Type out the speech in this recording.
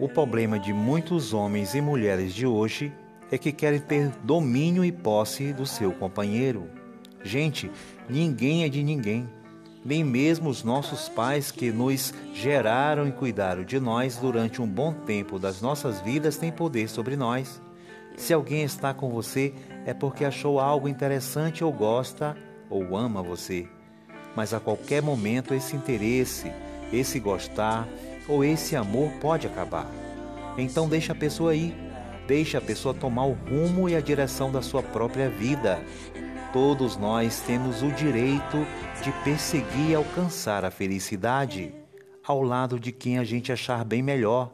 O problema de muitos homens e mulheres de hoje é que querem ter domínio e posse do seu companheiro. Gente, ninguém é de ninguém. Nem mesmo os nossos pais que nos geraram e cuidaram de nós durante um bom tempo das nossas vidas têm poder sobre nós. Se alguém está com você, é porque achou algo interessante ou gosta ou ama você. Mas a qualquer momento esse interesse, esse gostar ou esse amor pode acabar. Então deixa a pessoa ir, deixa a pessoa tomar o rumo e a direção da sua própria vida. Todos nós temos o direito de perseguir e alcançar a felicidade ao lado de quem a gente achar bem melhor.